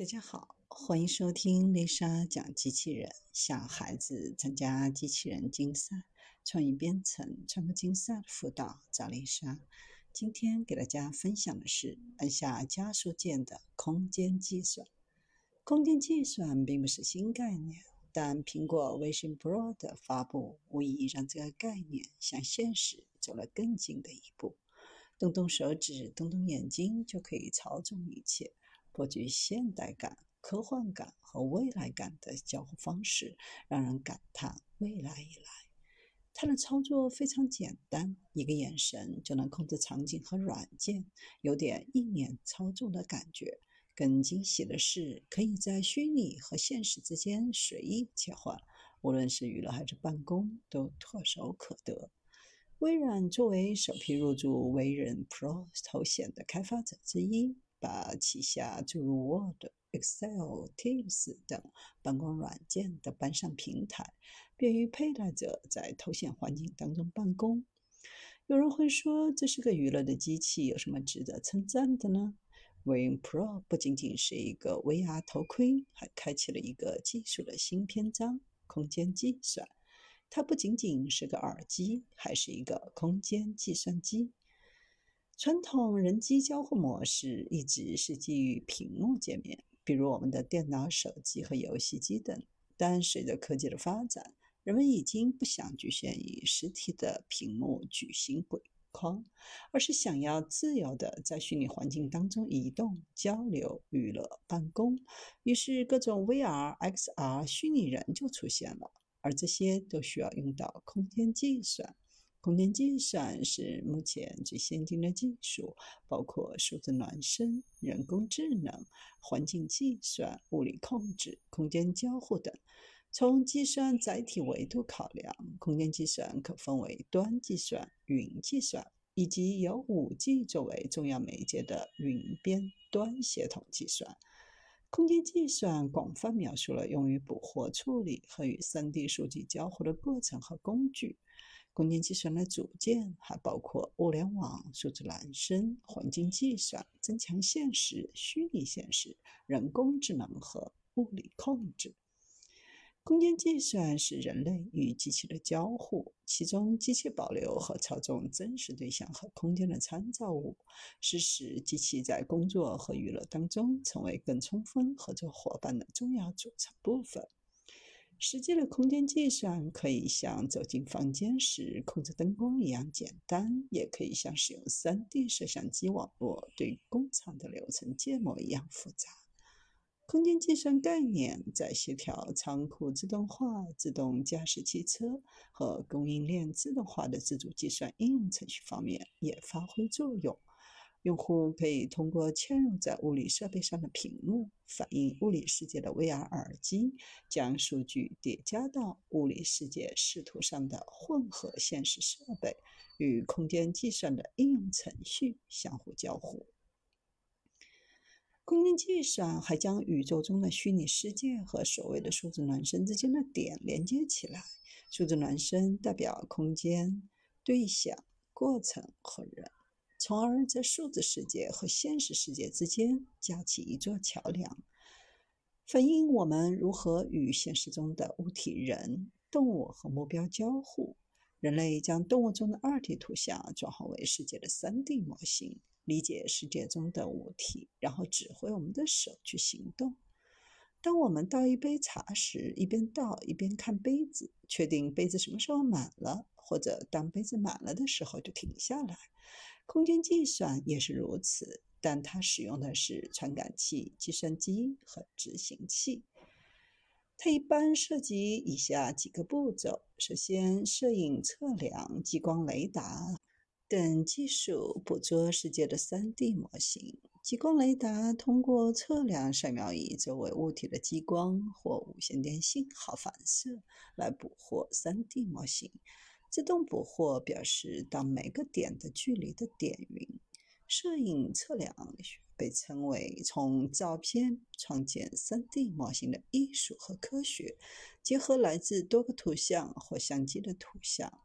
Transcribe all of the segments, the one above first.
大家好，欢迎收听丽莎讲机器人。小孩子参加机器人竞赛、创意编程、创客竞赛的辅导，找丽莎。今天给大家分享的是按下加速键的空间计算。空间计算并不是新概念，但苹果微信 Pro 的发布无疑让这个概念向现实走了更近的一步。动动手指，动动眼睛，就可以操纵一切。颇具现代感、科幻感和未来感的交互方式，让人感叹未来已来。它的操作非常简单，一个眼神就能控制场景和软件，有点意念操纵的感觉。更惊喜的是，可以在虚拟和现实之间随意切换，无论是娱乐还是办公，都唾手可得。微软作为首批入驻微软 Pro 头衔的开发者之一。把旗下诸如 Word、Excel、Teams 等办公软件都搬上平台，便于佩戴者在头显环境当中办公。有人会说，这是个娱乐的机器，有什么值得称赞的呢？Win Pro 不仅仅是一个 VR 头盔，还开启了一个技术的新篇章——空间计算。它不仅仅是个耳机，还是一个空间计算机。传统人机交互模式一直是基于屏幕界面，比如我们的电脑、手机和游戏机等。但随着科技的发展，人们已经不想局限于实体的屏幕矩形轨框，而是想要自由的在虚拟环境当中移动、交流、娱乐、办公。于是，各种 VR、XR 虚拟人就出现了，而这些都需要用到空间计算。空间计算是目前最先进的技术，包括数字孪生、人工智能、环境计算、物理控制、空间交互等。从计算载体维度考量，空间计算可分为端计算、云计算，以及由 5G 作为重要媒介的云边端协同计算。空间计算广泛描述了用于捕获、处理和与 3D 数据交互的过程和工具。空间计算的组件还包括物联网、数字孪生、环境计算、增强现实、虚拟现实、人工智能和物理控制。空间计算是人类与机器的交互，其中机器保留和操纵真实对象和空间的参照物，是使机器在工作和娱乐当中成为更充分合作伙伴的重要组成部分。实际的空间计算可以像走进房间时控制灯光一样简单，也可以像使用 3D 摄像机网络对工厂的流程建模一样复杂。空间计算概念在协调仓库自动化、自动驾驶汽车和供应链自动化的自主计算应用程序方面也发挥作用。用户可以通过嵌入在物理设备上的屏幕，反映物理世界的 VR 耳机，将数据叠加到物理世界视图上的混合现实设备，与空间计算的应用程序相互交互。空间计算还将宇宙中的虚拟世界和所谓的数字孪生之间的点连接起来。数字孪生代表空间、对象、过程和人。从而在数字世界和现实世界之间架起一座桥梁，反映我们如何与现实中的物体、人、动物和目标交互。人类将动物中的二 D 图像转化为世界的三 D 模型，理解世界中的物体，然后指挥我们的手去行动。当我们倒一杯茶时，一边倒一边看杯子，确定杯子什么时候满了，或者当杯子满了的时候就停下来。空间计算也是如此，但它使用的是传感器、计算机和执行器。它一般涉及以下几个步骤：首先，摄影、测量、激光雷达等技术捕捉世界的 3D 模型。激光雷达通过测量扫描仪周围物体的激光或无线电信号反射来捕获 3D 模型。自动捕获表示到每个点的距离的点云。摄影测量被称为从照片创建 3D 模型的艺术和科学，结合来自多个图像或相机的图像。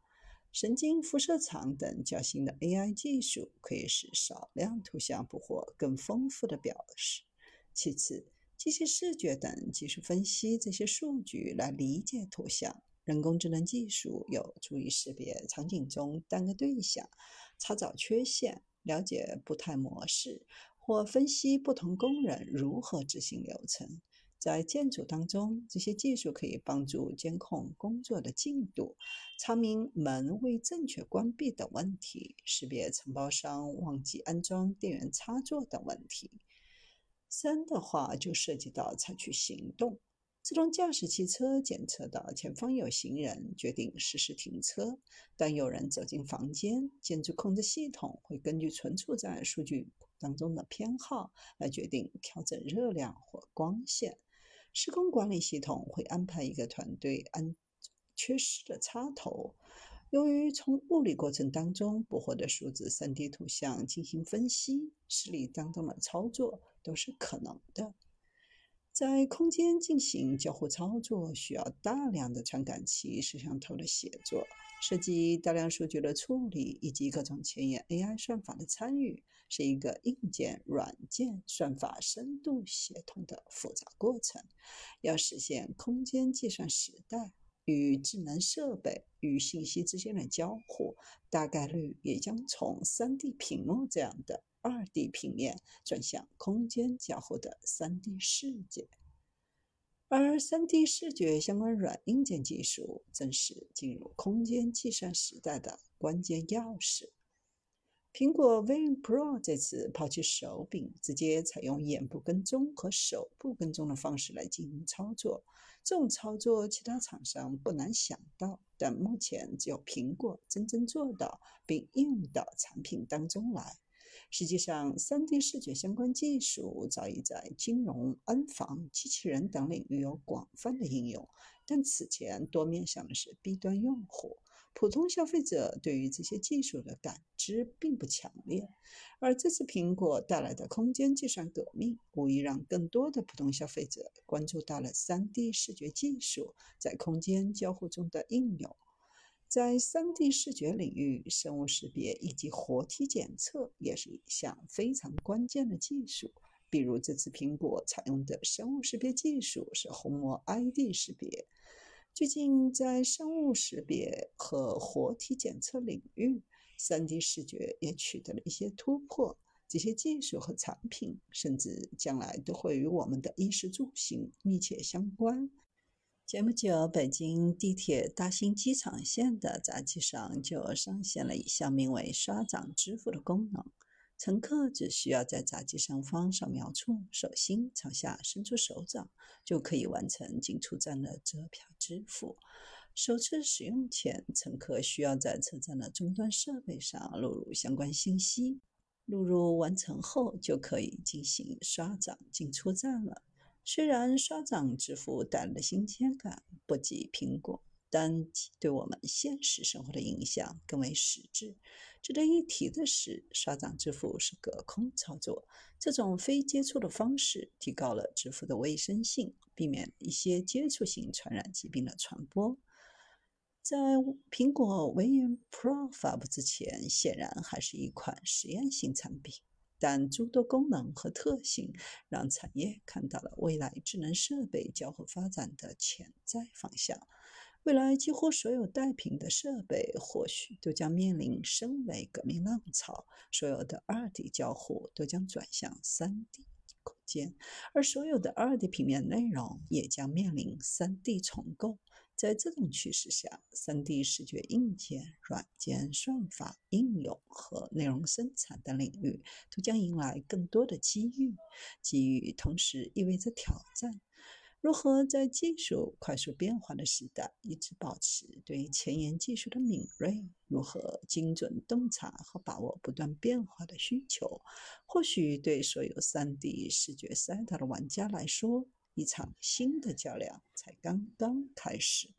神经辐射场等较新的 AI 技术可以使少量图像捕获更丰富的表示。其次，机器视觉等技术分析这些数据来理解图像。人工智能技术有助于识别场景中单个对象，查找缺陷，了解步态模式，或分析不同工人如何执行流程。在建筑当中，这些技术可以帮助监控工作的进度，查明门未正确关闭等问题，识别承包商忘记安装电源插座等问题。三的话就涉及到采取行动。自动驾驶汽车检测到前方有行人，决定实时停车。当有人走进房间，建筑控制系统会根据存储在数据当中的偏好来决定调整热量或光线。施工管理系统会安排一个团队安缺失的插头。由于从物理过程当中捕获的数字 3D 图像进行分析，实例当中的操作都是可能的。在空间进行交互操作，需要大量的传感器、摄像头的协作，涉及大量数据的处理以及各种前沿 AI 算法的参与，是一个硬件、软件、算法深度协同的复杂过程。要实现空间计算时代与智能设备与信息之间的交互，大概率也将从 3D 屏幕这样的。二 D 平面转向空间交互的三 D 世界，而三 D 视觉相关软硬件技术正是进入空间计算时代的关键钥匙。苹果 Vision Pro 这次抛弃手柄，直接采用眼部跟踪和手部跟踪的方式来进行操作。这种操作其他厂商不难想到，但目前只有苹果真正做到并应用到产品当中来。实际上，3D 视觉相关技术早已在金融、安防、机器人等领域有广泛的应用，但此前多面向的是 B 端用户，普通消费者对于这些技术的感知并不强烈。而这次苹果带来的空间计算革命，无疑让更多的普通消费者关注到了 3D 视觉技术在空间交互中的应用。在 3D 视觉领域，生物识别以及活体检测也是一项非常关键的技术。比如，这次苹果采用的生物识别技术是虹膜 ID 识别。最近，在生物识别和活体检测领域，3D 视觉也取得了一些突破。这些技术和产品，甚至将来都会与我们的衣食住行密切相关。前不久，北京地铁大兴机场线的闸机上就上线了一项名为“刷掌支付”的功能。乘客只需要在闸机上方扫描处手心朝下伸出手掌，就可以完成进出站的折票支付。首次使用前，乘客需要在车站的终端设备上录入相关信息，录入完成后就可以进行刷掌进出站了。虽然刷掌支付带来的新鲜感不及苹果，但其对我们现实生活的影响更为实质。值得一提的是，刷掌支付是隔空操作，这种非接触的方式提高了支付的卫生性，避免一些接触性传染疾病的传播。在苹果 v i n Pro 发布之前，显然还是一款实验性产品。但诸多功能和特性让产业看到了未来智能设备交互发展的潜在方向。未来几乎所有带屏的设备或许都将面临升维革命浪潮，所有的二 D 交互都将转向三 D 空间，而所有的二 D 平面内容也将面临三 D 重构。在这种趋势下，3D 视觉硬件、软件、算法应用和内容生产等领域都将迎来更多的机遇。机遇同时意味着挑战：如何在技术快速变化的时代一直保持对前沿技术的敏锐？如何精准洞察和把握不断变化的需求？或许对所有 3D 视觉赛道的玩家来说，一场新的较量才刚刚开始。